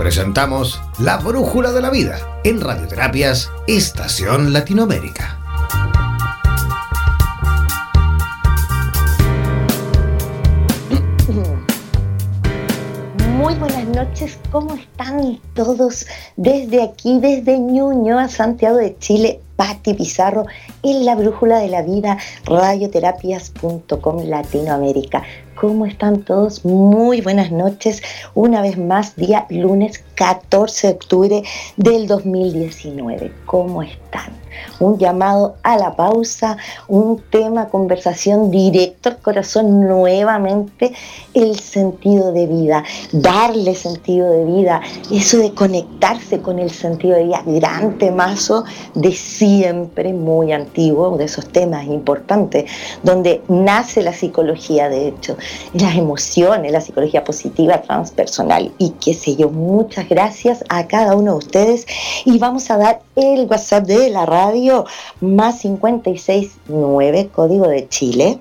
Presentamos La Brújula de la Vida en Radioterapias Estación Latinoamérica. Muy buenas noches, ¿cómo están todos? Desde aquí, desde Ñuñoa, Santiago de Chile, Patti Pizarro en la Brújula de la Vida, radioterapias.com Latinoamérica. ¿Cómo están todos? Muy buenas noches. Una vez más, día lunes 14 de octubre del 2019. ¿Cómo están? Un llamado a la pausa, un tema, conversación directo al corazón nuevamente, el sentido de vida, darle sentido de vida, eso de conectarse con el sentido de vida, gran temazo de siempre, muy antiguo, de esos temas importantes, donde nace la psicología, de hecho, las emociones, la psicología positiva, transpersonal y qué sé yo. Muchas gracias a cada uno de ustedes y vamos a dar el WhatsApp de la radio más 569, código de Chile.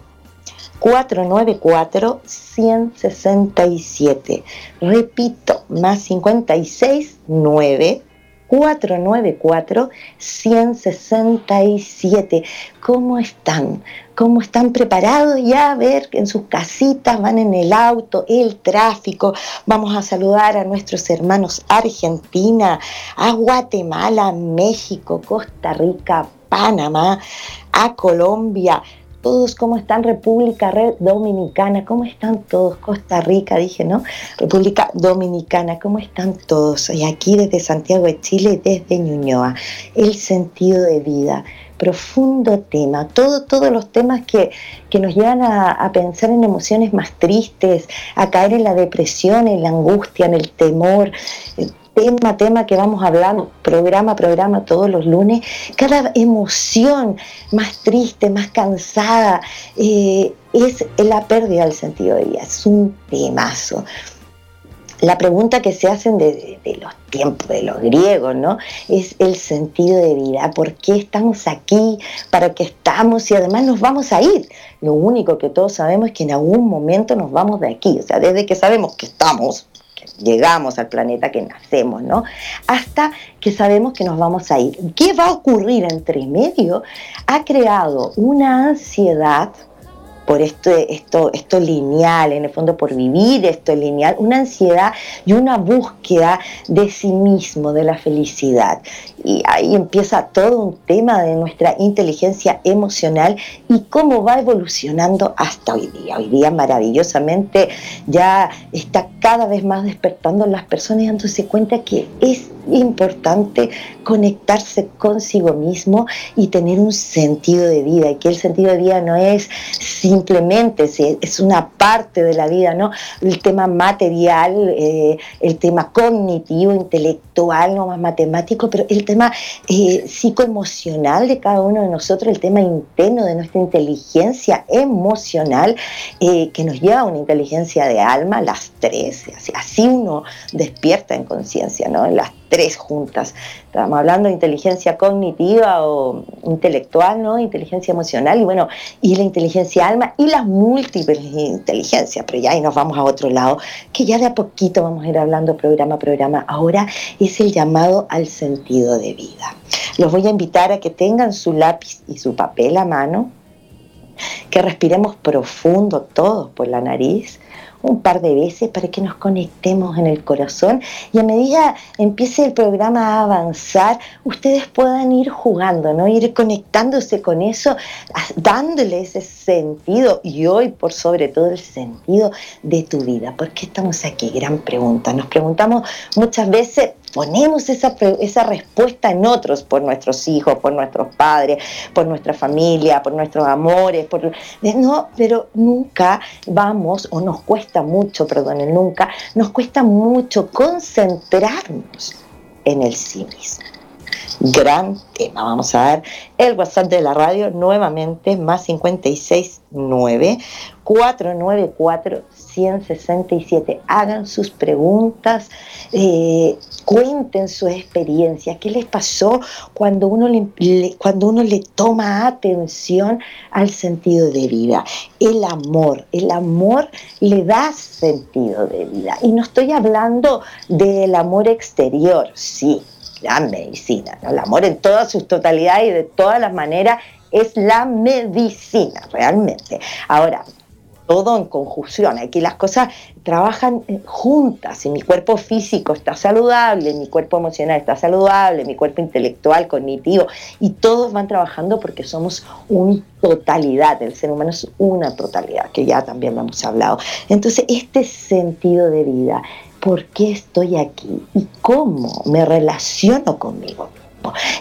494 167. Repito, más 569 494-167. ¿Cómo están? ¿Cómo están preparados ya a ver en sus casitas, van en el auto, el tráfico? Vamos a saludar a nuestros hermanos Argentina, a Guatemala, México, Costa Rica, Panamá, a Colombia, todos, ¿cómo están? República Dominicana, ¿cómo están todos? Costa Rica, dije, ¿no? República Dominicana, ¿cómo están todos? Y aquí desde Santiago de Chile, desde Ñuñoa, el sentido de vida, profundo tema, todo, todos los temas que, nos llevan a, a, pensar en emociones más tristes, a caer en la depresión, en la angustia, en el temor, tema tema que vamos hablando, programa a programa todos los lunes, cada emoción más triste, más cansada, eh, es la pérdida del sentido de vida, es un temazo. La pregunta que se hacen de, los tiempos de los griegos, ¿no? Es el sentido de vida. ¿Por qué estamos aquí? ¿Para qué estamos? Y además nos vamos a ir. Lo único que todos sabemos es que en algún momento nos vamos de aquí. O sea, desde que sabemos que estamos, llegamos al planeta, que nacemos, ¿no? Hasta que sabemos que nos vamos a ir. ¿Qué va a ocurrir entre medio? Ha creado una ansiedad por esto, esto, esto lineal, en el fondo por vivir esto lineal, una ansiedad y una búsqueda de sí mismo, de la felicidad. Y ahí empieza todo un tema de nuestra inteligencia emocional y cómo va evolucionando hasta hoy día. Hoy día maravillosamente ya está cada vez más despertando las personas dándose cuenta que es importante conectarse consigo mismo y tener un sentido de vida, y que el sentido de vida no es simplemente, es una parte de la vida, ¿no? El tema material, eh, el tema cognitivo, intelectual, no más matemático, pero el tema eh, psicoemocional de cada uno de nosotros, el tema interno de nuestra inteligencia emocional, eh, que nos lleva a una inteligencia de alma, las tres, así, uno despierta en conciencia, ¿no? Las tres juntas. Estamos hablando de inteligencia cognitiva o intelectual, ¿no? Inteligencia emocional y bueno, y la inteligencia alma y las múltiples inteligencias, pero ya ahí nos vamos a otro lado, que ya de a poquito vamos a ir hablando programa a programa. Ahora es el llamado al sentido de vida. Los voy a invitar a que tengan su lápiz y su papel a mano, que respiremos profundo todos por la nariz un par de veces para que nos conectemos en el corazón y a medida empiece el programa a avanzar, ustedes puedan ir jugando, ¿no? Ir conectándose con eso, dándole ese sentido y hoy por sobre todo el sentido de tu vida. ¿Por qué estamos aquí? Gran pregunta. Nos preguntamos muchas veces ponemos esa, esa respuesta en otros, por nuestros hijos, por nuestros padres, por nuestra familia, por nuestros amores, por, no, pero nunca vamos, o nos cuesta mucho, perdonen, nunca, nos cuesta mucho concentrarnos en el sí mismo gran tema. Vamos a ver el WhatsApp de la radio nuevamente, más 569 494 167. Hagan sus preguntas, eh, cuenten su experiencia, qué les pasó cuando uno le, cuando uno le toma atención al sentido de vida. El amor, el amor le da sentido de vida. Y no estoy hablando del amor exterior, sí, la medicina, el amor en todas sus totalidades y de todas las maneras es la medicina, realmente. Ahora, todo en conjunción. Aquí las cosas trabajan eh, juntas. Si mi cuerpo físico está saludable, mi cuerpo emocional está saludable, mi cuerpo intelectual, cognitivo, y todos van trabajando porque somos una totalidad. El ser humano es una totalidad, que ya también lo hemos hablado. Entonces, este sentido de vida, ¿por qué estoy aquí? ¿Y cómo me relaciono conmigo?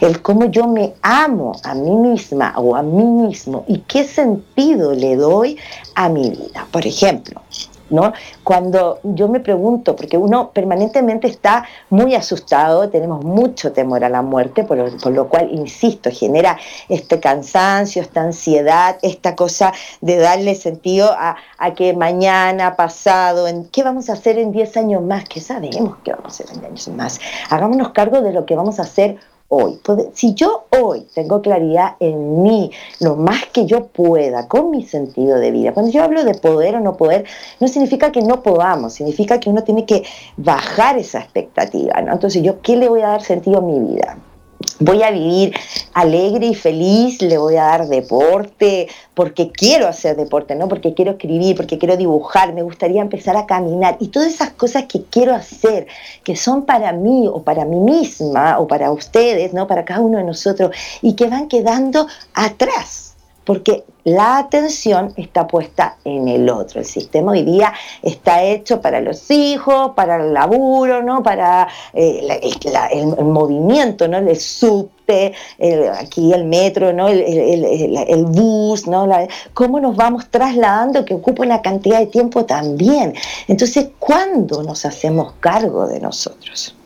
El cómo yo me amo a mí misma o a mí mismo y qué sentido le doy a mi vida. Por ejemplo, ¿no? Cuando yo me pregunto, porque uno permanentemente está muy asustado, tenemos mucho temor a la muerte, por lo, cual, insisto, genera este cansancio, esta ansiedad, esta cosa de darle sentido a, a que mañana, pasado, en, ¿qué vamos a hacer en 10 años más? ¿Qué sabemos que vamos a hacer en 10 años más? Hagámonos cargo de lo que vamos a hacer hoy. Si yo hoy tengo claridad en mí, lo más que yo pueda, con mi sentido de vida, cuando yo hablo de poder o no poder, no significa que no podamos, significa que uno tiene que bajar esa expectativa, ¿no? Entonces, ¿yo qué le voy a dar sentido a mi vida? Voy a vivir alegre y feliz, le voy a dar deporte, porque quiero hacer deporte, ¿no? Porque quiero escribir, porque quiero dibujar, me gustaría empezar a caminar. Y todas esas cosas que quiero hacer, que son para mí o para mí misma o para ustedes, ¿no? Para cada uno de nosotros, y que van quedando atrás porque la atención está puesta en el otro. El sistema hoy día está hecho para los hijos, para el laburo, ¿no? para eh, el, movimiento, ¿no? el subte, aquí el metro, ¿no? el, bus, ¿no? cómo nos vamos trasladando que ocupa una cantidad de tiempo también. Entonces, ¿cuándo nos hacemos cargo de nosotros?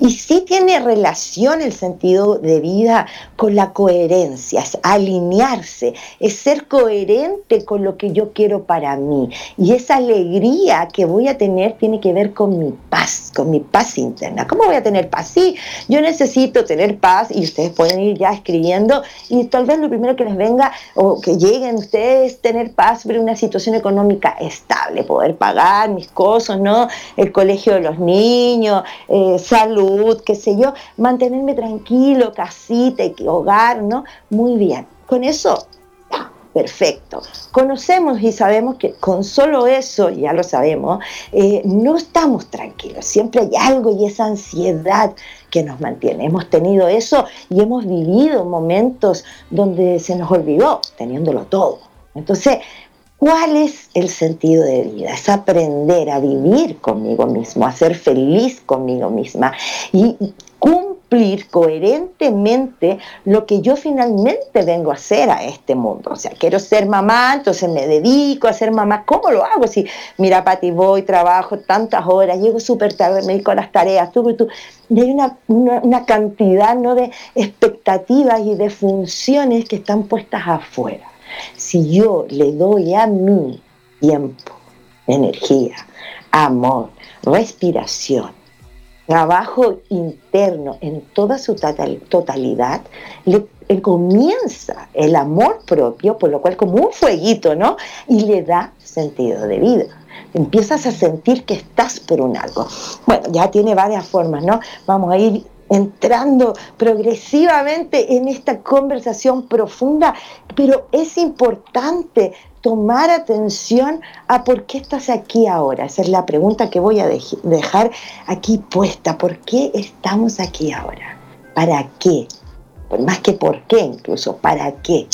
Y sí tiene relación el sentido de vida con la coherencia, es alinearse, es ser coherente con lo que yo quiero para mí. Y esa alegría que voy a tener tiene que ver con mi paz, con mi paz interna. ¿Cómo voy a tener paz? Sí, yo necesito tener paz y ustedes pueden ir ya escribiendo y tal vez lo primero que les venga o que lleguen ustedes tener paz sobre una situación económica estable, poder pagar mis cosas, ¿no? El colegio de los niños, eh, salud, qué sé yo, mantenerme tranquilo, casita, hogar, ¿no? Muy bien. Con eso, perfecto. Conocemos y sabemos que con solo eso, ya lo sabemos, eh, no estamos tranquilos. Siempre hay algo y esa ansiedad que nos mantiene. Hemos tenido eso y hemos vivido momentos donde se nos olvidó teniéndolo todo. Entonces, ¿Cuál es el sentido de vida? Es aprender a vivir conmigo mismo, a ser feliz conmigo misma y cumplir coherentemente lo que yo finalmente vengo a hacer a este mundo. O sea, quiero ser mamá, entonces me dedico a ser mamá. ¿Cómo lo hago? Si, mira, Pati, voy, trabajo tantas horas, llego súper tarde, me dedico a las tareas, tú, tú. Y hay una, una cantidad ¿no? de expectativas y de funciones que están puestas afuera si yo le doy a mi tiempo, energía, amor, respiración, trabajo interno en toda su totalidad, le, comienza el amor propio, por lo cual como un fueguito, ¿no? Y le da sentido de vida. Empiezas a sentir que estás por un algo. Bueno, ya tiene varias formas, ¿no? Vamos a ir entrando progresivamente en esta conversación profunda, pero es importante tomar atención a por qué estás aquí ahora. Esa es la pregunta que voy a dejar aquí puesta. ¿Por qué estamos aquí ahora? ¿Para qué? Más que por qué incluso, ¿para qué?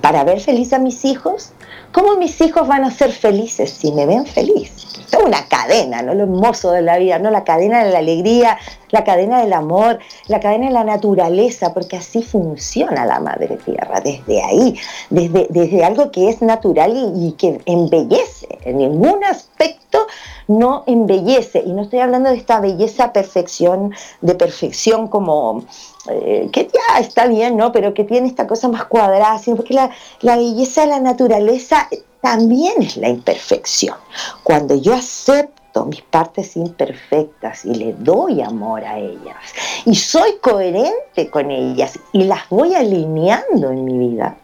¿Para ver feliz a mis hijos? ¿Cómo mis hijos van a ser felices si me ven feliz? Toda una cadena, ¿no? Lo hermoso de la vida, ¿no? La cadena de la alegría, la cadena del amor, la cadena de la naturaleza, porque así funciona la madre tierra, desde ahí, desde, desde algo que es natural y, que embellece, en ningún aspecto no embellece, y no estoy hablando de esta belleza perfección, de perfección como eh, que ya está bien, ¿no? Pero que tiene esta cosa más cuadrada, sino porque la, la belleza de la naturaleza también es la imperfección. Cuando yo acepto mis partes imperfectas y le doy amor a ellas y soy coherente con ellas y las voy alineando en mi vida,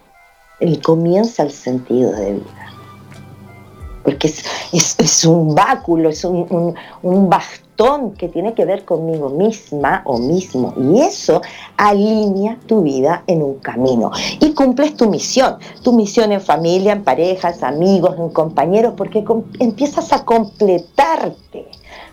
el comienza el sentido de vida porque es, un báculo, es un, bastón que tiene que ver conmigo misma o mismo. Y eso alinea tu vida en un camino. Y cumples tu misión, tu misión en familia, en parejas, amigos, en compañeros, porque empiezas a completarte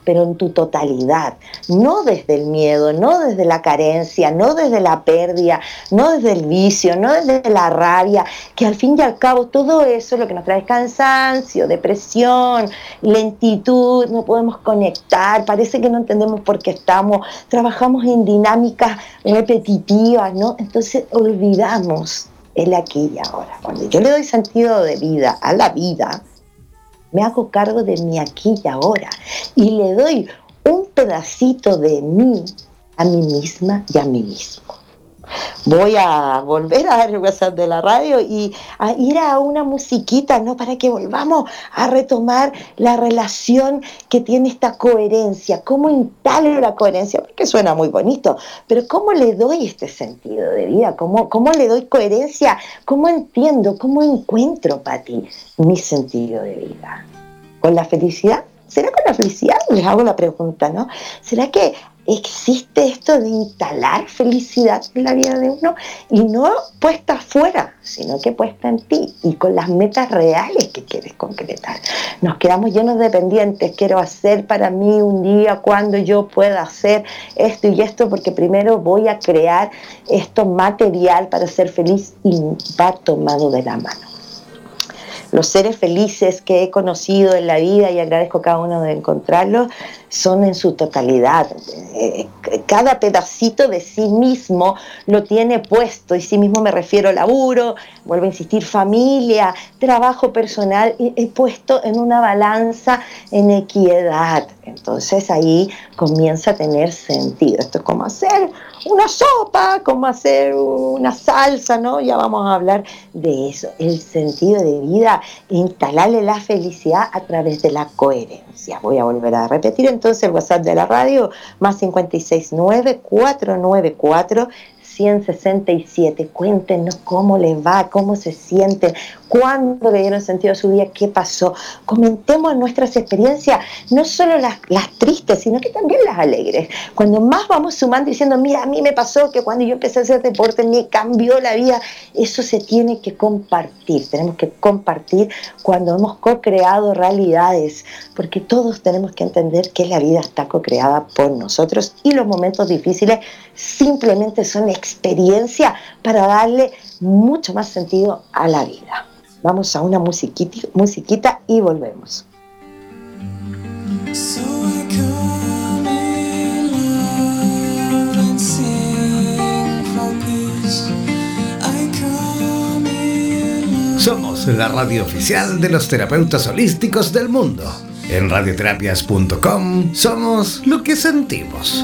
pero en tu totalidad, no desde el miedo, no desde la carencia, no desde la pérdida, no desde el vicio, no desde la rabia, que al fin y al cabo todo eso es lo que nos trae cansancio, depresión, lentitud, no podemos conectar, parece que no entendemos por qué estamos, trabajamos en dinámicas repetitivas, ¿no? Entonces olvidamos el aquí y ahora. Cuando yo le doy sentido de vida a la vida, me hago cargo de mi aquí y ahora y le doy un pedacito de mí a mí misma y a mí mismo. Voy a volver a dar el WhatsApp de la radio y a ir a una musiquita, ¿no? Para que volvamos a retomar la relación que tiene esta coherencia. ¿Cómo instalo la coherencia? Porque suena muy bonito, pero ¿cómo le doy este sentido de vida? ¿Cómo, cómo le doy coherencia? ¿Cómo entiendo? ¿Cómo encuentro, Pati, mi sentido de vida? ¿Con la felicidad? ¿Será con la felicidad? Les hago la pregunta, ¿no? ¿Será que existe esto de instalar felicidad en la vida de uno y no puesta afuera, sino que puesta en ti y con las metas reales que quieres concretar. Nos quedamos llenos de pendientes, quiero hacer para mí un día cuando yo pueda hacer esto y esto, porque primero voy a crear esto material para ser feliz y va tomado de la mano los seres felices que he conocido en la vida y agradezco cada uno de encontrarlos, son en su totalidad. Eh, cada pedacito de sí mismo lo tiene puesto, y sí mismo me refiero a laburo, vuelvo a insistir, familia, trabajo personal, he puesto en una balanza en equidad. Entonces ahí comienza a tener sentido. Esto es como hacer una sopa, como hacer una salsa, ¿no? Ya vamos a hablar de eso, el sentido de vida, instalarle la felicidad a través de la coherencia. Voy a volver a repetir entonces el WhatsApp de la radio, más 569 494 167. Cuéntenos cómo les va, cómo se sienten, cuándo le dieron sentido a su vida, qué pasó. Comentemos nuestras experiencias, no solo las, las tristes, sino que también las alegres. Cuando más vamos sumando diciendo, mira, a mí me pasó que cuando yo empecé a hacer deporte me cambió la vida, eso se tiene que compartir. Tenemos que compartir cuando hemos co-creado realidades, porque todos tenemos que entender que la vida está co-creada por nosotros y los momentos difíciles simplemente son experiencia para darle mucho más sentido a la vida. Vamos a una musiquita, musiquita y volvemos. Somos la radio oficial de los terapeutas holísticos del mundo. En radioterapias.com somos lo que sentimos.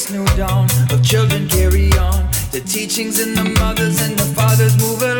this new dawn of children carry on the teachings and the mothers and the fathers move along.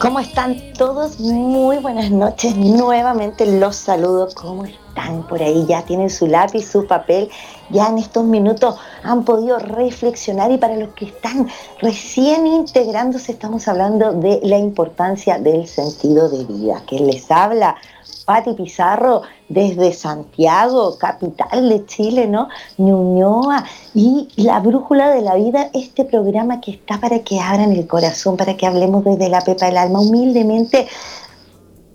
¿Cómo están todos? Muy buenas noches. Nuevamente los saludo. ¿Cómo están por ahí? Ya tienen su lápiz, su papel. Ya en estos minutos han podido reflexionar y para los que están recién integrándose estamos hablando de la importancia del sentido de vida. que les habla? Pati Pizarro desde Santiago, capital de Chile, ¿no? Ñuñoa y La Brújula de la Vida, este programa que está para que abran el corazón, para que hablemos desde la pepa del alma, humildemente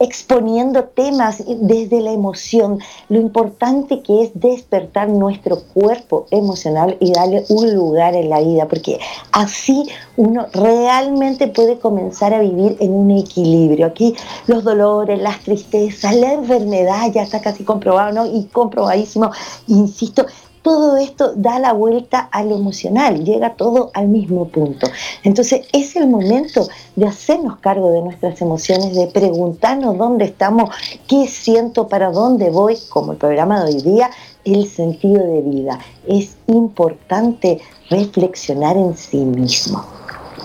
exponiendo temas desde la emoción, lo importante que es despertar nuestro cuerpo emocional y darle un lugar en la vida, porque así uno realmente puede comenzar a vivir en un equilibrio. Aquí los dolores, las tristezas, la enfermedad ya está casi comprobado, ¿no? Y comprobadísimo, insisto, todo esto da la vuelta al emocional, llega todo al mismo punto. Entonces es el momento de hacernos cargo de nuestras emociones, de preguntarnos dónde estamos, qué siento, para dónde voy, como el programa de hoy día, el sentido de vida. Es importante reflexionar en sí mismo.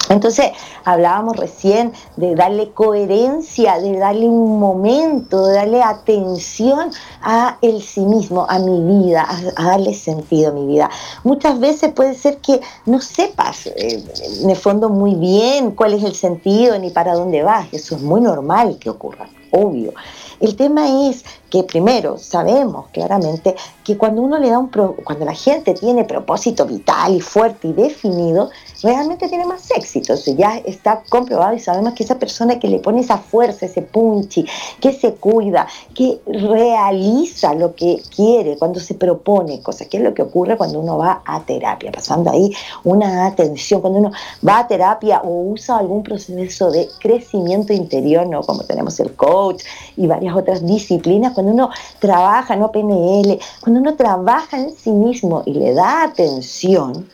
Entonces, hablábamos recién de darle coherencia, de darle un momento, de darle atención a el sí mismo, a mi vida, a, darle sentido a mi vida. Muchas veces puede ser que no sepas eh, en el fondo muy bien cuál es el sentido ni para dónde vas. Eso es muy normal que ocurra, obvio. El tema es que primero sabemos claramente que cuando uno le da un cuando la gente tiene propósito vital y fuerte y definido, realmente tiene más éxito. ya está comprobado y sabemos que esa persona que le pone esa fuerza, ese punchi, que se cuida, que realiza lo que quiere cuando se propone cosas, que es lo que ocurre cuando uno va a terapia, pasando ahí una atención, cuando uno va a terapia o usa algún proceso de crecimiento interior, ¿no? como tenemos el coach y varias otras disciplinas, cuando uno trabaja, no PNL, cuando uno trabaja en sí mismo y le da atención,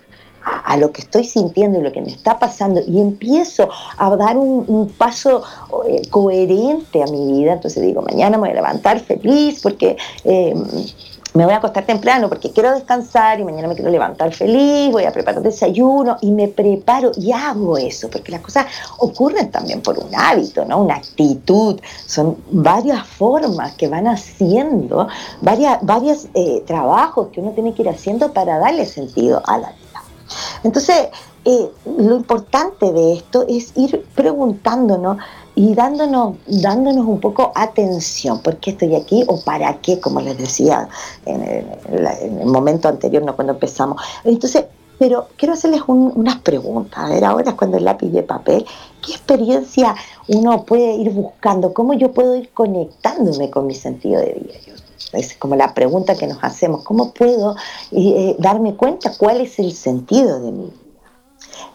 a, lo que estoy sintiendo y lo que me está pasando y empiezo a dar un, paso eh, coherente a mi vida, entonces digo, mañana me voy a levantar feliz porque... Eh, me voy a acostar temprano porque quiero descansar y mañana me quiero levantar feliz, voy a preparar desayuno y me preparo y hago eso, porque las cosas ocurren también por un hábito, ¿no? Una actitud, son varias formas que van haciendo, varias, varios eh, trabajos que uno tiene que ir haciendo para darle sentido a la. Entonces, eh, lo importante de esto es ir preguntándonos y dándonos, dándonos un poco atención, ¿por qué estoy aquí o para qué? Como les decía en el, momento anterior, no cuando empezamos. Entonces, pero quiero hacerles unas preguntas. A ver, ahora es cuando el lápiz de papel, ¿qué experiencia uno puede ir buscando? ¿Cómo yo puedo ir conectándome con mi sentido de vida? Es como la pregunta que nos hacemos, ¿cómo puedo eh, darme cuenta cuál es el sentido de mi vida?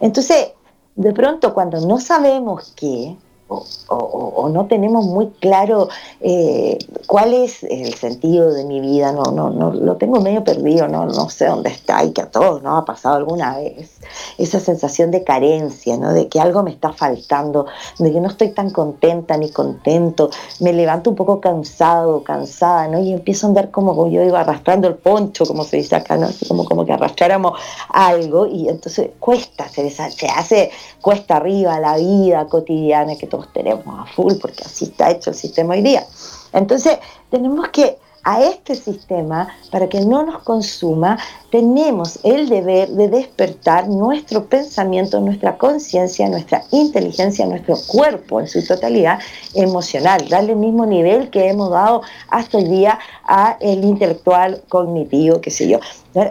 Entonces, de pronto cuando no sabemos qué, o, no tenemos muy claro eh, cuál es el sentido de mi vida, no, no, no, lo tengo medio perdido, no, no sé dónde está y que a todos nos ha pasado alguna vez. Esa sensación de carencia, ¿no? de que algo me está faltando, de que no estoy tan contenta ni contento, me levanto un poco cansado, cansada, ¿no? y empiezo a andar como, yo iba arrastrando el poncho, como se dice acá, ¿no? Como, como que arrastráramos algo y entonces cuesta, se, se hace cuesta arriba la vida cotidiana que todos tenemos a full, porque así está hecho el sistema hoy día. Entonces, tenemos que a este sistema, para que no nos consuma, tenemos el deber de despertar nuestro pensamiento, nuestra conciencia, nuestra inteligencia, nuestro cuerpo en su totalidad emocional, darle el mismo nivel que hemos dado hasta hoy día a el intelectual cognitivo, qué sé yo,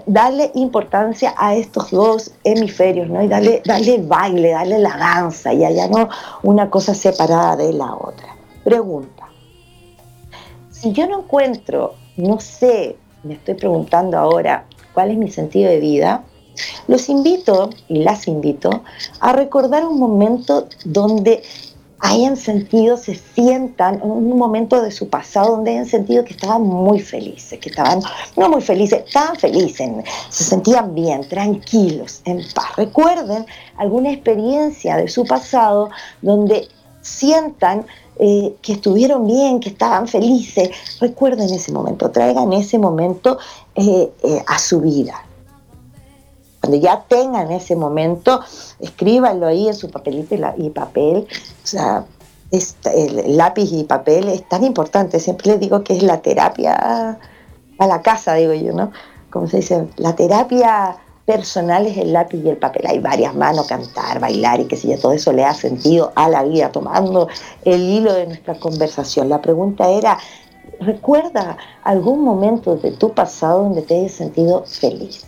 darle importancia a estos dos hemisferios, ¿no? Y darle, darle baile, darle la danza, y allá no una cosa separada de la otra. Pregunta si yo no encuentro, no sé, me estoy preguntando ahora cuál es mi sentido de vida, los invito y las invito a recordar un momento donde hayan sentido, se sientan, un momento de su pasado donde hayan sentido que estaban muy felices, que estaban, no muy felices, estaban felices, se sentían bien, tranquilos, en paz. Recuerden alguna experiencia de su pasado donde sientan eh, que estuvieron bien, que estaban felices. Recuerden ese momento, traigan ese momento eh, eh, a su vida. Cuando ya tengan ese momento, escríbanlo ahí en su papelito y, papel. O sea, el lápiz y papel es tan importante. Siempre les digo que es la terapia a la casa, digo yo, ¿no? Como se dice, la terapia personal es el lápiz y el papel. Hay varias manos, cantar, bailar y que si todo eso le ha sentido a la vida, tomando el hilo de nuestra conversación. La pregunta era, ¿recuerda algún momento de tu pasado donde te hayas sentido feliz?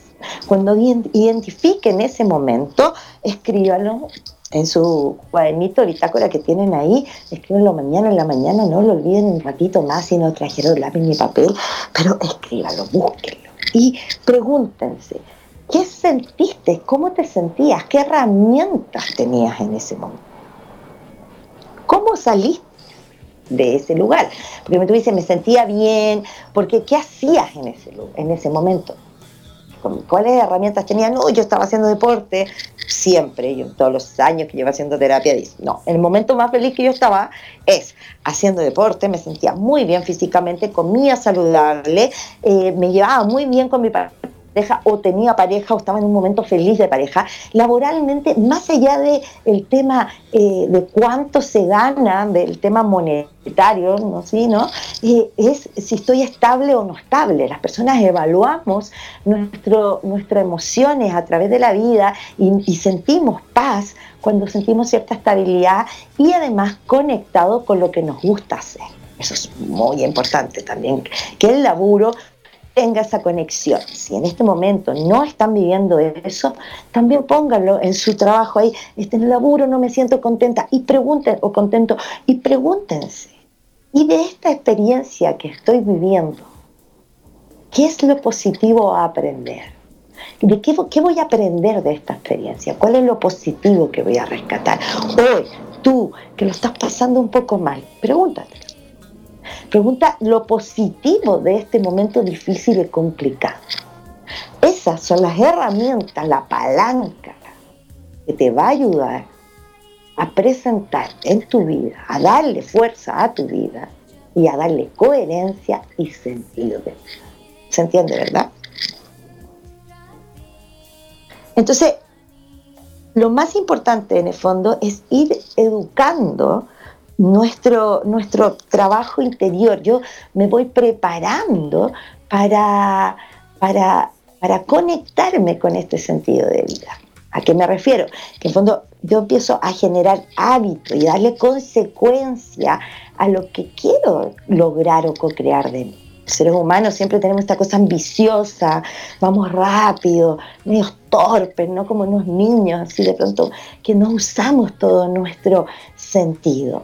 Cuando identifiquen ese momento, escríbanlo en su cuadernito, bitácora que tienen ahí, escríbanlo mañana en la mañana, no lo olviden un ratito más si no trajeron lápiz ni papel, pero escríbanlo, búsquenlo y pregúntense, ¿Qué sentiste? ¿Cómo te sentías? ¿Qué herramientas tenías en ese momento? ¿Cómo saliste de ese lugar? Porque tú dices, me sentía bien, porque ¿qué hacías en ese, en ese momento? ¿Cuáles herramientas tenía? No, yo estaba haciendo deporte siempre, yo todos los años que llevo haciendo terapia, no, el momento más feliz que yo estaba es haciendo deporte, me sentía muy bien físicamente, comía saludable, eh, me llevaba muy bien con mi pareja o tenía pareja o estaba en un momento feliz de pareja, laboralmente, más allá del el tema eh, de cuánto se gana, del tema monetario, ¿no? ¿Sí, no? Eh, es si estoy estable o no estable. Las personas evaluamos nuestras emociones a través de la vida y sentimos paz cuando sentimos cierta estabilidad y además conectado con lo que nos gusta hacer. Eso es muy importante también, que el laburo tenga esa conexión. Si en este momento no están viviendo eso, también pónganlo en su trabajo ahí. Este, en el laburo no me siento contenta y pregunten o contento y pregúntense. Y de esta experiencia que estoy viviendo, ¿qué es lo positivo a aprender? ¿De qué, qué voy a aprender de esta experiencia? ¿Cuál es lo positivo que voy a rescatar? Hoy, tú, que lo estás pasando un poco mal, pregúntate Pregunta lo positivo de este momento difícil y complicado. Esas son las herramientas, la palanca que te va a ayudar a presentar en tu vida, a darle fuerza a tu vida y a darle coherencia y sentido de vida. ¿Se entiende, verdad? Entonces, lo más importante en el fondo es ir educando nuestro, nuestro trabajo interior. Yo me voy preparando para, para, para conectarme con este sentido de vida. ¿A qué me refiero? Que en fondo yo empiezo a generar hábitos y darle consecuencia a lo que quiero lograr o co-crear de mí. Los seres humanos siempre tenemos esta cosa ambiciosa, vamos rápido, medio torpes, ¿no? Como unos niños, así de pronto, que no usamos todo nuestro sentido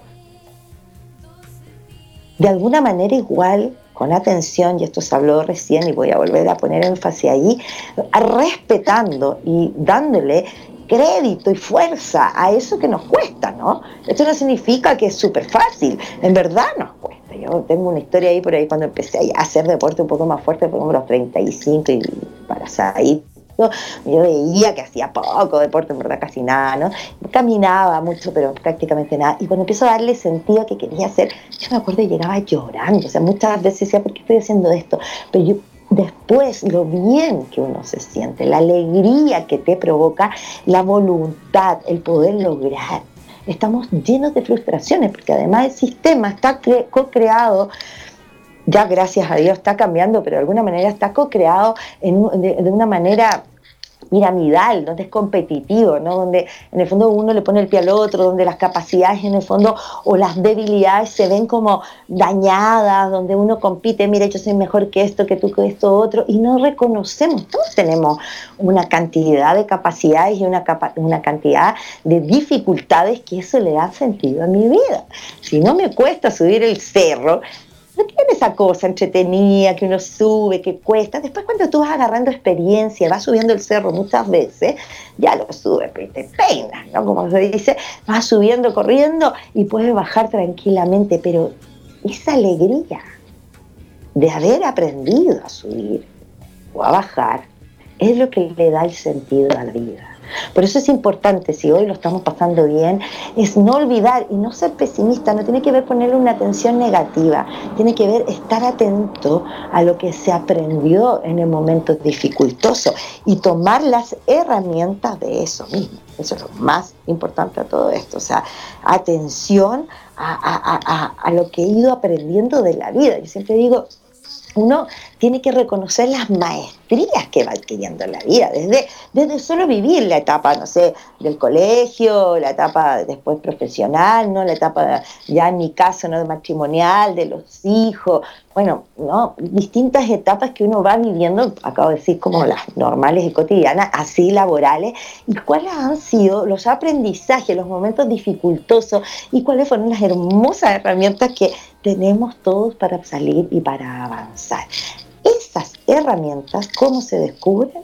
de alguna manera igual, con atención, y esto se habló recién y voy a volver a poner énfasis ahí, respetando y dándole crédito y fuerza a eso que nos cuesta, ¿no? Esto no significa que es súper fácil, en verdad nos cuesta. Yo tengo una historia ahí por ahí cuando empecé a hacer deporte un poco más fuerte, por ejemplo, los 35 y para salir yo veía que hacía poco deporte, en verdad casi nada, ¿no? Caminaba mucho, pero prácticamente nada. Y cuando empiezo a darle sentido a que quería hacer, yo me acuerdo y llegaba llorando. O sea, muchas veces decía, ¿por qué estoy haciendo esto? Pero yo después lo bien que uno se siente, la alegría que te provoca, la voluntad, el poder lograr. Estamos llenos de frustraciones porque además el sistema está co-creado ya gracias a Dios está cambiando, pero de alguna manera está co-creado de, una manera piramidal, donde es competitivo, ¿no? donde en el fondo uno le pone el pie al otro, donde las capacidades en el fondo o las debilidades se ven como dañadas, donde uno compite, mira, yo soy mejor que esto, que tú, que esto, otro, y no reconocemos, todos tenemos una cantidad de capacidades y una, una cantidad de dificultades que eso le da sentido a mi vida. Si no me cuesta subir el cerro, no tiene esa cosa entretenida que uno sube, que cuesta. Después cuando tú vas agarrando experiencia, vas subiendo el cerro muchas veces, ya lo subes, pero te peinas, ¿no? Como se dice, vas subiendo, corriendo y puedes bajar tranquilamente, pero esa alegría de haber aprendido a subir o a bajar es lo que le da el sentido a la vida. Por eso es importante, si hoy lo estamos pasando bien, es no olvidar y no ser pesimista, no tiene que ver ponerle una atención negativa, tiene que ver estar atento a lo que se aprendió en el momento dificultoso y tomar las herramientas de eso mismo. Eso es lo más importante a todo esto, o sea, atención a, a lo que he ido aprendiendo de la vida. Yo siempre digo, uno tiene que reconocer las maestrías que va adquiriendo en la vida, desde, desde solo vivir la etapa, no sé, del colegio, la etapa después profesional, ¿no? La etapa ya en mi caso, ¿no? De matrimonial, de los hijos, bueno, ¿no? Distintas etapas que uno va viviendo, acabo de decir como las normales y cotidianas, así laborales, y cuáles han sido los aprendizajes, los momentos dificultosos, y cuáles fueron las hermosas herramientas que tenemos todos para salir y para avanzar. Esas herramientas, ¿cómo se descubren?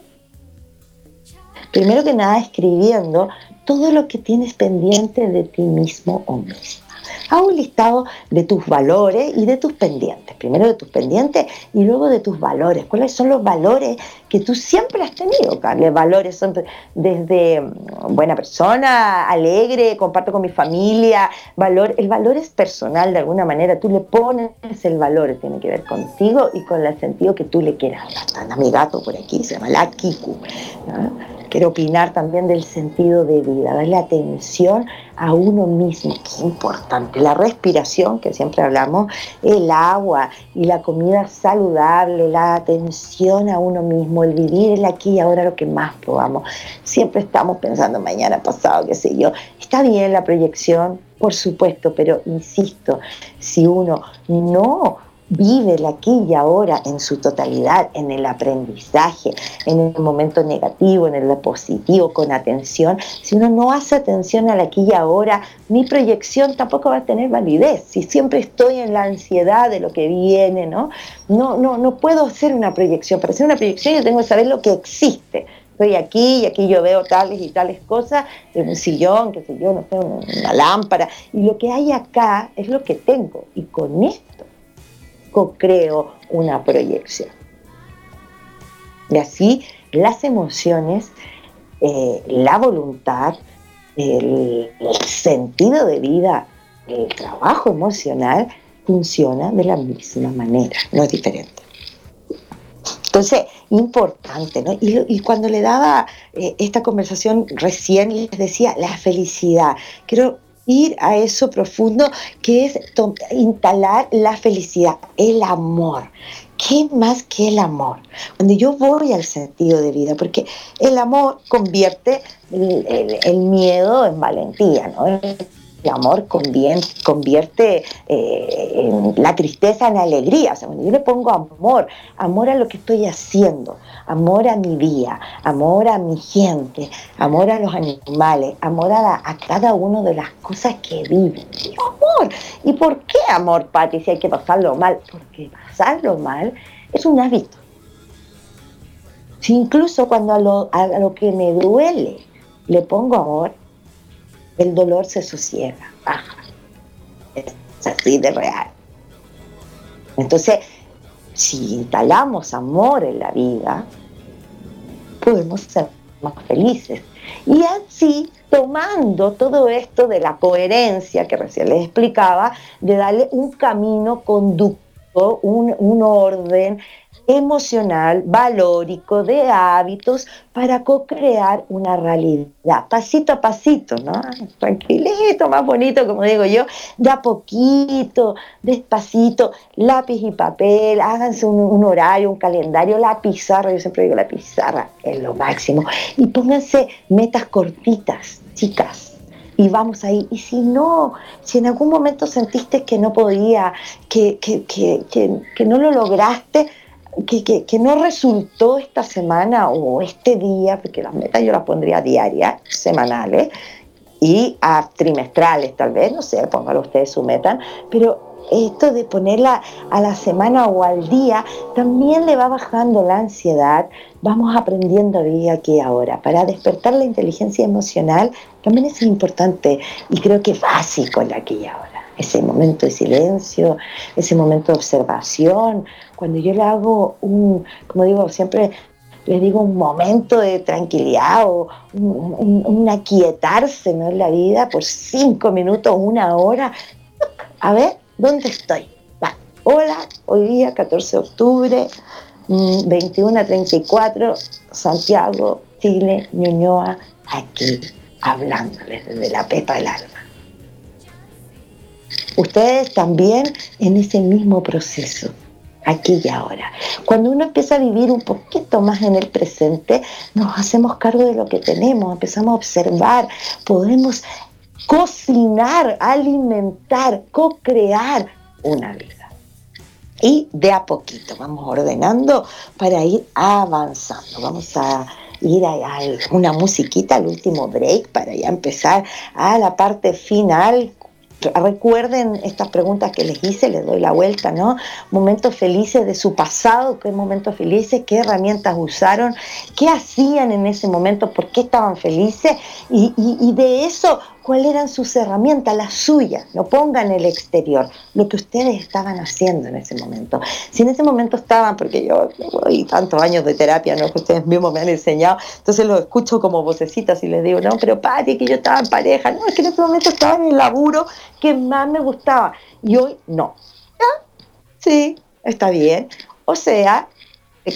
Primero que nada, escribiendo todo lo que tienes pendiente de ti mismo o. Haz un listado de tus valores y de tus pendientes. Primero de tus pendientes y luego de tus valores. ¿Cuáles son los valores que tú siempre has tenido, Carlos? Valores son desde mm, buena persona, alegre, comparto con mi familia. Valor, el valor es personal de alguna manera. Tú le pones el valor, tiene que ver contigo y con el sentido que tú le quieras. Anda mi gato por aquí, se llama la Kiku. Quiero opinar también del sentido de vida, darle atención a uno mismo, que importante. La respiración, que siempre hablamos, el agua y la comida saludable, la atención a uno mismo, el vivir el aquí y ahora lo que más probamos. Siempre estamos pensando mañana, pasado, qué sé yo. Está bien la proyección, por supuesto, pero insisto, si uno no vive el aquí y ahora en su totalidad, en el aprendizaje, en el momento negativo, en el positivo, con atención. Si uno no hace atención al aquí y ahora, mi proyección tampoco va a tener validez. Si siempre estoy en la ansiedad de lo que viene, ¿no? No, no, no puedo hacer una proyección. Para hacer una proyección yo tengo que saber lo que existe estoy aquí y aquí yo veo tales y tales cosas, un sillón, qué sé yo, no sé, una lámpara, y lo que hay acá es lo que tengo, y con esto co-creo una proyección. Y así las emociones, eh, la voluntad, el, sentido de vida, el trabajo emocional funciona de la misma manera, no es diferente. Entonces, importante, ¿no? Y, cuando le daba eh, esta conversación recién, les decía la felicidad. Quiero ir a eso profundo que es instalar la felicidad, el amor. ¿Qué más que el amor? Cuando yo voy al sentido de vida, porque el amor convierte el, miedo en valentía, ¿no? El amor convierte eh, la tristeza en alegría. O sea, cuando yo le pongo amor, amor a lo que estoy haciendo, amor a mi vida, amor a mi gente, amor a los animales, amor a, cada una de las cosas que viven. amor. ¿Y por qué amor, Pati, si hay que pasarlo mal? Porque pasarlo mal es un hábito. Incluso cuando a lo, a lo que me duele, le pongo amor, el dolor se sosiega, baja. Es así de real. Entonces, si instalamos amor en la vida, podemos ser más felices. Y así, tomando todo esto de la coherencia que recién les explicaba, de darle un camino conducto, un, un orden, emocional, valórico, de hábitos para co-crear una realidad, pasito a pasito, ¿no? Tranquilito, más bonito, como digo yo, de a poquito, despacito, lápiz y papel, háganse un, horario, un calendario, la pizarra, yo siempre digo la pizarra es lo máximo, y pónganse metas cortitas, chicas, y vamos ahí. Y si no, si en algún momento sentiste que no podía, que, que, que, que no lo lograste, que, no resultó esta semana o este día, porque las metas yo las pondría diarias, semanales y a trimestrales tal vez, no sé, póngalo ustedes su meta, pero esto de ponerla a la semana o al día también le va bajando la ansiedad, vamos aprendiendo a vivir aquí ahora. Para despertar la inteligencia emocional también es importante y creo que es básico el aquí ahora ese momento de silencio, ese momento de observación. Cuando yo le hago un, como digo, siempre les digo un momento de tranquilidad o un, aquietarse ¿no? en la vida por cinco minutos, una hora. A ver, ¿dónde estoy? Hola, hoy día 14 de octubre, 21 mm, a 34, Santiago, Chile, Ñuñoa, aquí, hablándoles desde la pepa del alma ustedes también en ese mismo proceso, aquí y ahora. Cuando uno empieza a vivir un poquito más en el presente, nos hacemos cargo de lo que tenemos, empezamos a observar, podemos cocinar, alimentar, co-crear una vida. Y de a poquito vamos ordenando para ir avanzando. Vamos a ir a, una musiquita al último break para ya empezar a la parte final recuerden estas preguntas que les hice, les doy la vuelta, ¿no? Momentos felices de su pasado, qué momentos felices, qué herramientas usaron, qué hacían en ese momento, por qué estaban felices y, y de eso cuáles eran sus herramientas, las suyas, no pongan el exterior, lo que ustedes estaban haciendo en ese momento. Si en ese momento estaban, porque yo y tantos años de terapia, ¿no? que ustedes mismos me han enseñado, entonces lo escucho como vocecitas y les digo, no, pero Pati, que yo estaba en pareja, no, es que en ese momento estaba en el laburo que más me gustaba y hoy no. Sí, está bien. O sea,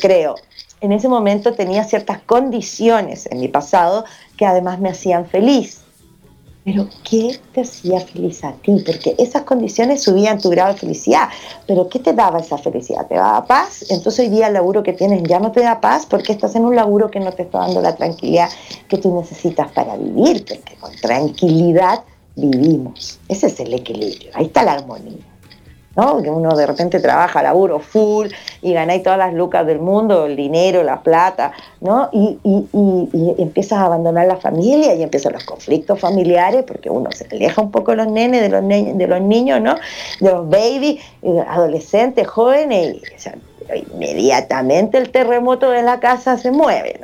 creo, en ese momento tenía ciertas condiciones en mi pasado que además me hacían feliz pero ¿qué te hacía feliz a ti? Porque esas condiciones subían tu grado de felicidad, pero ¿qué te daba esa felicidad? ¿Te daba paz? Entonces hoy día el laburo que tienes ya no te da paz porque estás en un laburo que no te está dando la tranquilidad que tú necesitas para vivir, porque con tranquilidad vivimos. Ese es el equilibrio, ahí está la armonía. ¿No? Que uno de repente trabaja, laburo full y ganáis todas las lucas del mundo, el dinero, la plata, ¿no? Y, empiezas a abandonar la familia y empiezan los conflictos familiares porque uno se aleja un poco de los nenes, de los, de los niños, ¿no? De los babies, eh, adolescentes, jóvenes, y inmediatamente el terremoto de la casa se mueve.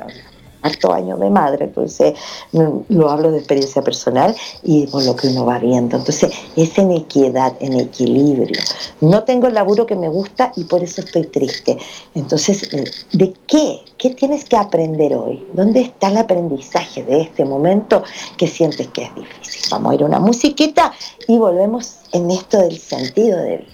Harto años de madre, entonces lo hablo de experiencia personal y por lo que uno va viendo. Entonces es en equidad, en equilibrio. No tengo el laburo que me gusta y por eso estoy triste. Entonces, ¿de qué? ¿Qué tienes que aprender hoy? ¿Dónde está el aprendizaje de este momento que sientes que es difícil? Vamos a ir a una musiquita y volvemos en esto del sentido de vida.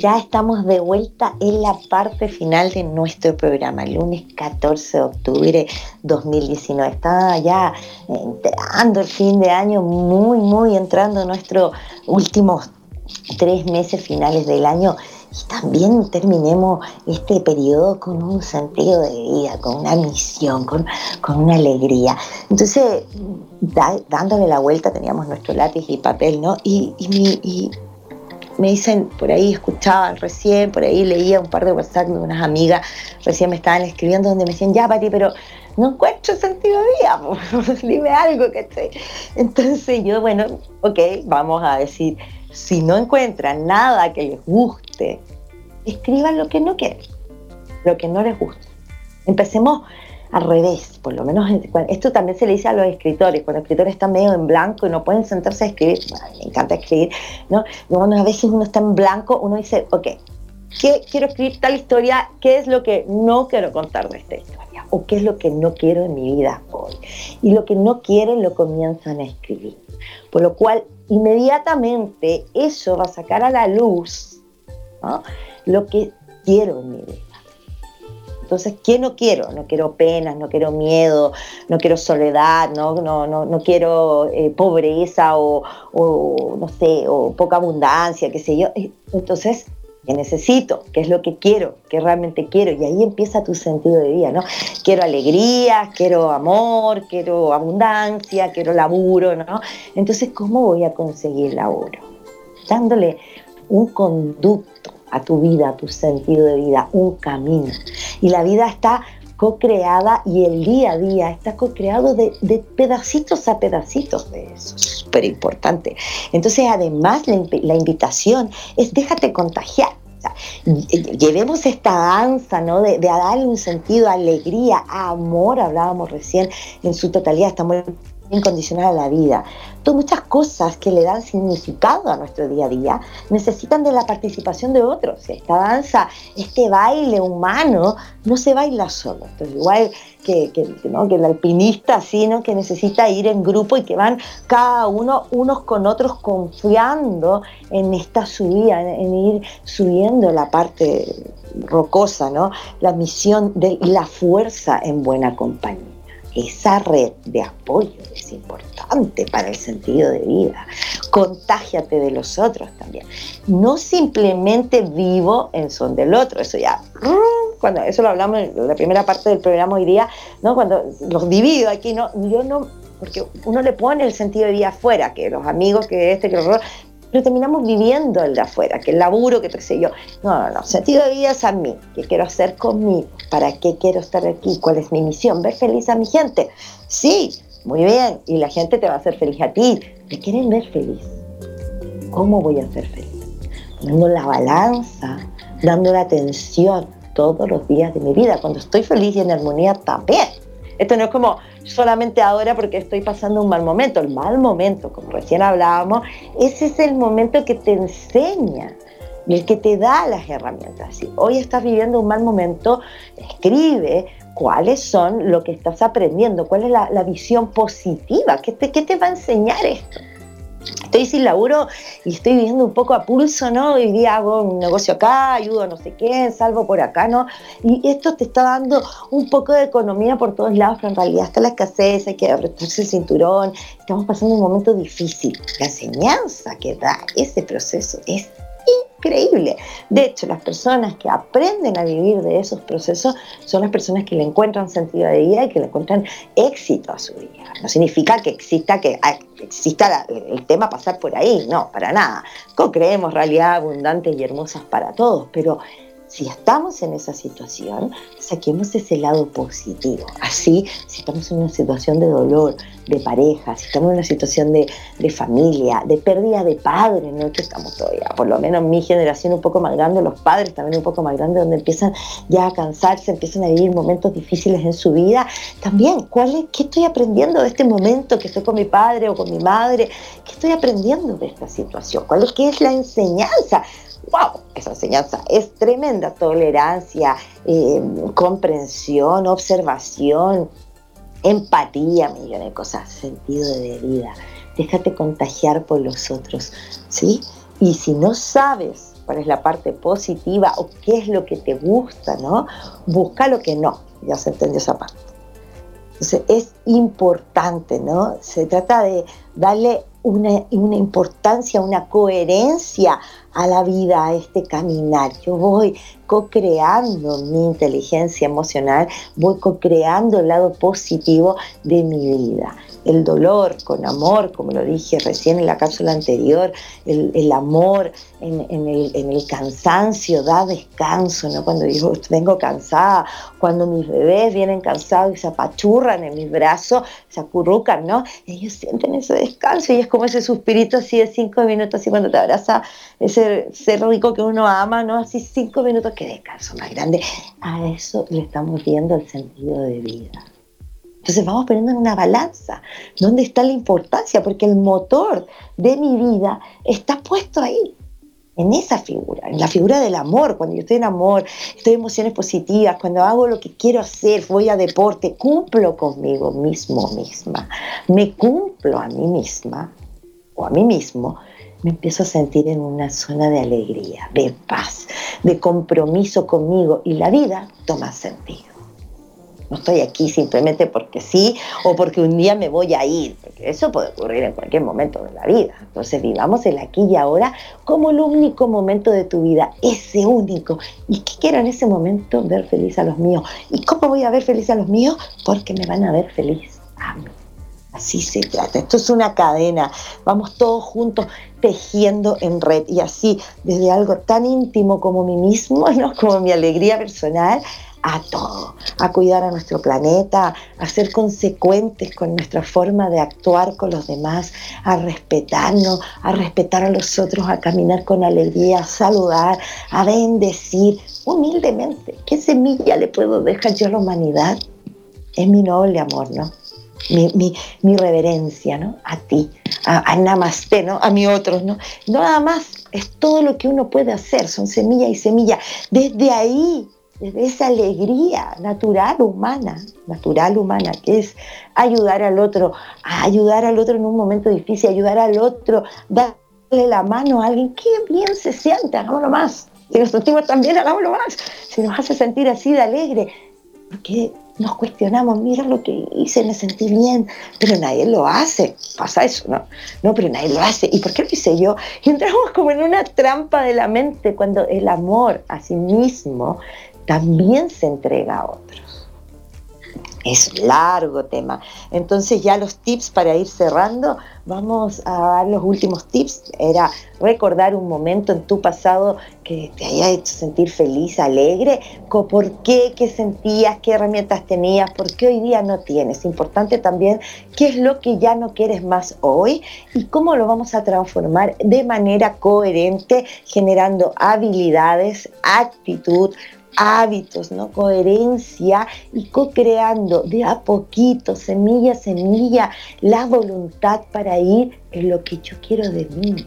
Ya estamos de vuelta en la parte final de nuestro programa, lunes 14 de octubre 2019. Está ya entrando el fin de año, muy, muy entrando en nuestros últimos tres meses finales del año y también terminemos este periodo con un sentido de vida, con una misión, con, una alegría. Entonces, dándole la vuelta, teníamos nuestro lápiz y papel, ¿no? Y, y me dicen, por ahí escuchaban recién, por ahí leía un par de WhatsApp de unas amigas, recién me estaban escribiendo donde me decían, ya, Pati, pero no encuentro sentido de vida, dime algo, esté. Entonces yo, bueno, ok, vamos a decir, si no encuentran nada que les guste, escriban lo que no quieren, lo que no les gusta. Empecemos al revés, por lo menos esto también se le dice a los escritores, cuando el escritor está medio en blanco y no pueden sentarse a escribir, me encanta escribir, ¿no? Cuando a veces uno está en blanco, uno dice, ok, ¿qué, quiero escribir tal historia, ¿qué es lo que no quiero contar de esta historia? ¿O qué es lo que no quiero en mi vida hoy? Y lo que no quieren lo comienzan a escribir. Por lo cual, inmediatamente eso va a sacar a la luz lo que quiero en mi vida. Entonces, ¿qué no quiero? No quiero penas, no quiero miedo, no quiero soledad, no, no, no, no quiero eh, pobreza o, no sé, o poca abundancia, qué sé yo. Eh, entonces, ¿qué necesito? ¿Qué es lo que quiero? ¿Qué realmente quiero? Y ahí empieza tu sentido de vida, ¿no? Quiero alegría, quiero amor, quiero abundancia, quiero laburo, ¿no? Entonces, ¿cómo voy a conseguir laburo? Dándole un conducto a tu vida, a tu sentido de vida, un camino. Y la vida está co-creada y el día a día está co-creado de, pedacitos a pedacitos de eso. Es súper importante. Entonces, además, la, invitación es déjate contagiar. llevemos esta danza, ¿no? De, de, darle un sentido, alegría, amor, hablábamos recién, en su totalidad, estamos incondicional a la vida. Todas muchas cosas que le dan significado a nuestro día a día necesitan de la participación de otros. Esta danza, este baile humano, no se baila solo. Entonces, igual que, que, el alpinista, sino que necesita ir en grupo y que van cada uno unos con otros confiando en esta subida, en, ir subiendo la parte rocosa, ¿no? La misión de la fuerza en buena compañía esa red de apoyo es importante para el sentido de vida. Contágiate de los otros también. No simplemente vivo en son del otro, eso ya, cuando eso lo hablamos en la primera parte del programa hoy día, ¿no? cuando los divido aquí, no, yo no, porque uno le pone el sentido de vida afuera, que los amigos, que este, que los pero terminamos viviendo el de afuera, que el laburo, que te sé yo. No, no, no. Sentido de vida es a mí. ¿Qué quiero hacer conmigo? ¿Para qué quiero estar aquí? ¿Cuál es mi misión? ¿Ver feliz a mi gente? Sí, muy bien. Y la gente te va a hacer feliz a ti. ¿Te quieren ver feliz? ¿Cómo voy a ser feliz? Dando la balanza, dando la atención todos los días de mi vida. Cuando estoy feliz y en armonía también. Esto no es como solamente ahora porque estoy pasando un mal momento. El mal momento, como recién hablábamos, ese es el momento que te enseña y el que te da las herramientas. Si hoy estás viviendo un mal momento, escribe cuáles son lo que estás aprendiendo, cuál es la, visión positiva, ¿Qué qué te va a enseñar esto estoy sin laburo y estoy viviendo un poco a pulso, ¿no? Hoy día hago un negocio acá, ayudo a no sé qué, salvo por acá, ¿no? Y esto te está dando un poco de economía por todos lados, pero en realidad está la escasez, hay que apretarse el cinturón, estamos pasando un momento difícil. La enseñanza que da ese proceso es increíble. De hecho, las personas que aprenden a vivir de esos procesos son las personas que le encuentran sentido de vida y que le encuentran éxito a su vida. No significa que exista, que ah, exista el tema pasar por ahí, no, para nada. Co-creemos realidad abundantes y hermosas para todos, pero si estamos en esa situación, saquemos ese lado positivo. Así, si estamos en una situación de dolor, de pareja, si estamos en una situación de, familia, de pérdida de padres, no que estamos todavía, por lo menos mi generación un poco más grande, los padres también un poco más grandes, donde empiezan ya a cansarse, empiezan a vivir momentos difíciles en su vida. También, ¿cuál ¿qué estoy aprendiendo de este momento que estoy con mi padre o con mi madre? ¿Qué estoy aprendiendo de esta situación? ¿Cuál es, qué es la enseñanza? Wow, esa enseñanza es tremenda, tolerancia, eh, comprensión, observación, empatía, millones de cosas, sentido de vida. Déjate contagiar por los otros, ¿sí? Y si no sabes cuál es la parte positiva o qué es lo que te gusta, ¿no? Busca lo que no, ya se entendió esa parte. Entonces es importante, ¿no? Se trata de darle una, una importancia, una coherencia a la vida, a este caminar. Yo voy co-creando mi inteligencia emocional, voy co-creando el lado positivo de mi vida el dolor con amor, como lo dije recién en la cápsula anterior, el, amor en, el, cansancio da descanso, ¿no? Cuando yo vengo cansada, cuando mis bebés vienen cansados y se apachurran en mis brazos, se acurrucan, ¿no? Ellos sienten ese descanso y es como ese suspirito así de cinco minutos, así cuando te abraza ese ser rico que uno ama, ¿no? Así cinco minutos, qué descanso más grande. A eso le estamos viendo el sentido de vida. Entonces vamos poniendo en una balanza dónde está la importancia, porque el motor de mi vida está puesto ahí, en esa figura, en la figura del amor, cuando yo estoy en amor, estoy en emociones positivas, cuando hago lo que quiero hacer, voy a deporte, cumplo conmigo mismo, misma, me cumplo a mí misma o a mí mismo, me empiezo a sentir en una zona de alegría, de paz, de compromiso conmigo y la vida toma sentido. No estoy aquí simplemente porque sí o porque un día me voy a ir, porque eso puede ocurrir en cualquier momento de la vida. Entonces vivamos el aquí y ahora como el único momento de tu vida, ese único. ¿Y qué quiero en ese momento? Ver feliz a los míos. ¿Y cómo voy a ver feliz a los míos? Porque me van a ver feliz a mí. Así se trata. Esto es una cadena. Vamos todos juntos tejiendo en red y así desde algo tan íntimo como mí mismo, ¿no? como mi alegría personal, a todo, a cuidar a nuestro planeta, a ser consecuentes con nuestra forma de actuar con los demás, a respetarnos, a respetar a los otros, a caminar con alegría, a saludar, a bendecir humildemente. ¿Qué semilla le puedo dejar yo a la humanidad? Es mi noble amor, ¿no? Mi, reverencia, ¿no? A ti, a, a, Namaste, ¿no? A mi otros, ¿no? Nada más, es todo lo que uno puede hacer, son semilla y semilla. Desde ahí desde esa alegría natural humana, natural humana, que es ayudar al otro, ayudar al otro en un momento difícil, ayudar al otro, darle la mano a alguien, qué bien se siente, hagámoslo más. Si nos sentimos también, hagámoslo más. Si nos hace sentir así de alegre, porque nos cuestionamos, mira lo que hice, me sentí bien, pero nadie lo hace. Pasa eso, ¿no? No, pero nadie lo hace. ¿Y por qué lo hice yo? Y entramos como en una trampa de la mente cuando el amor a sí mismo también se entrega a otros. Es largo tema. Entonces ya los tips para ir cerrando, vamos a dar los últimos tips. Era recordar un momento en tu pasado que te haya hecho sentir feliz, alegre, por qué, qué sentías, qué herramientas tenías, por qué hoy día no tienes. Importante también qué es lo que ya no quieres más hoy y cómo lo vamos a transformar de manera coherente, generando habilidades, actitud, hábitos, ¿no? Coherencia y co-creando de a poquito, semilla a semilla, la voluntad para ir en lo que yo quiero de mí.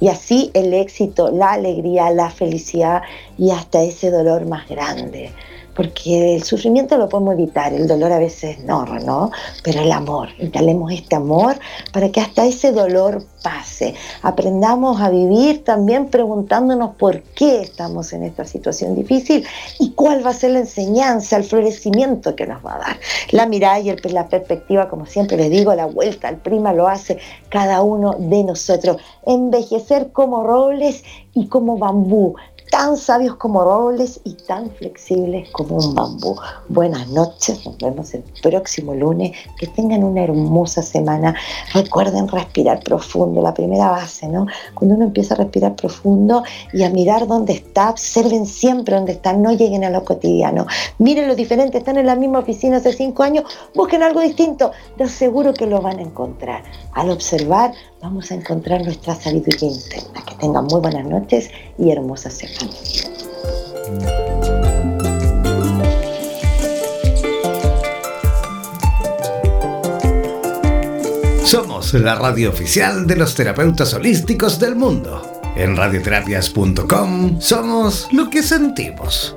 Y así el éxito, la alegría, la felicidad y hasta ese dolor más grande porque el sufrimiento lo podemos evitar, el dolor a veces no, ¿no? Pero el amor, instalemos este amor para que hasta ese dolor pase. Aprendamos a vivir también preguntándonos por qué estamos en esta situación difícil y cuál va a ser la enseñanza, el florecimiento que nos va a dar. La mirada y la perspectiva, como siempre les digo, la vuelta al prima lo hace cada uno de nosotros. Envejecer como robles y como bambú tan sabios como robles y tan flexibles como un bambú. Buenas noches, nos vemos el próximo lunes. Que tengan una hermosa semana. Recuerden respirar profundo, la primera base, ¿no? Cuando uno empieza a respirar profundo y a mirar dónde está, observen siempre dónde están, no lleguen a lo cotidiano. Miren lo diferente, están en la misma oficina hace cinco años, busquen algo distinto, Te seguro que lo van a encontrar. Al observar, vamos a encontrar nuestra sabiduría interna. Que tengan muy buenas noches y hermosas semanas. Somos la radio oficial de los terapeutas holísticos del mundo. En radioterapias.com somos lo que sentimos.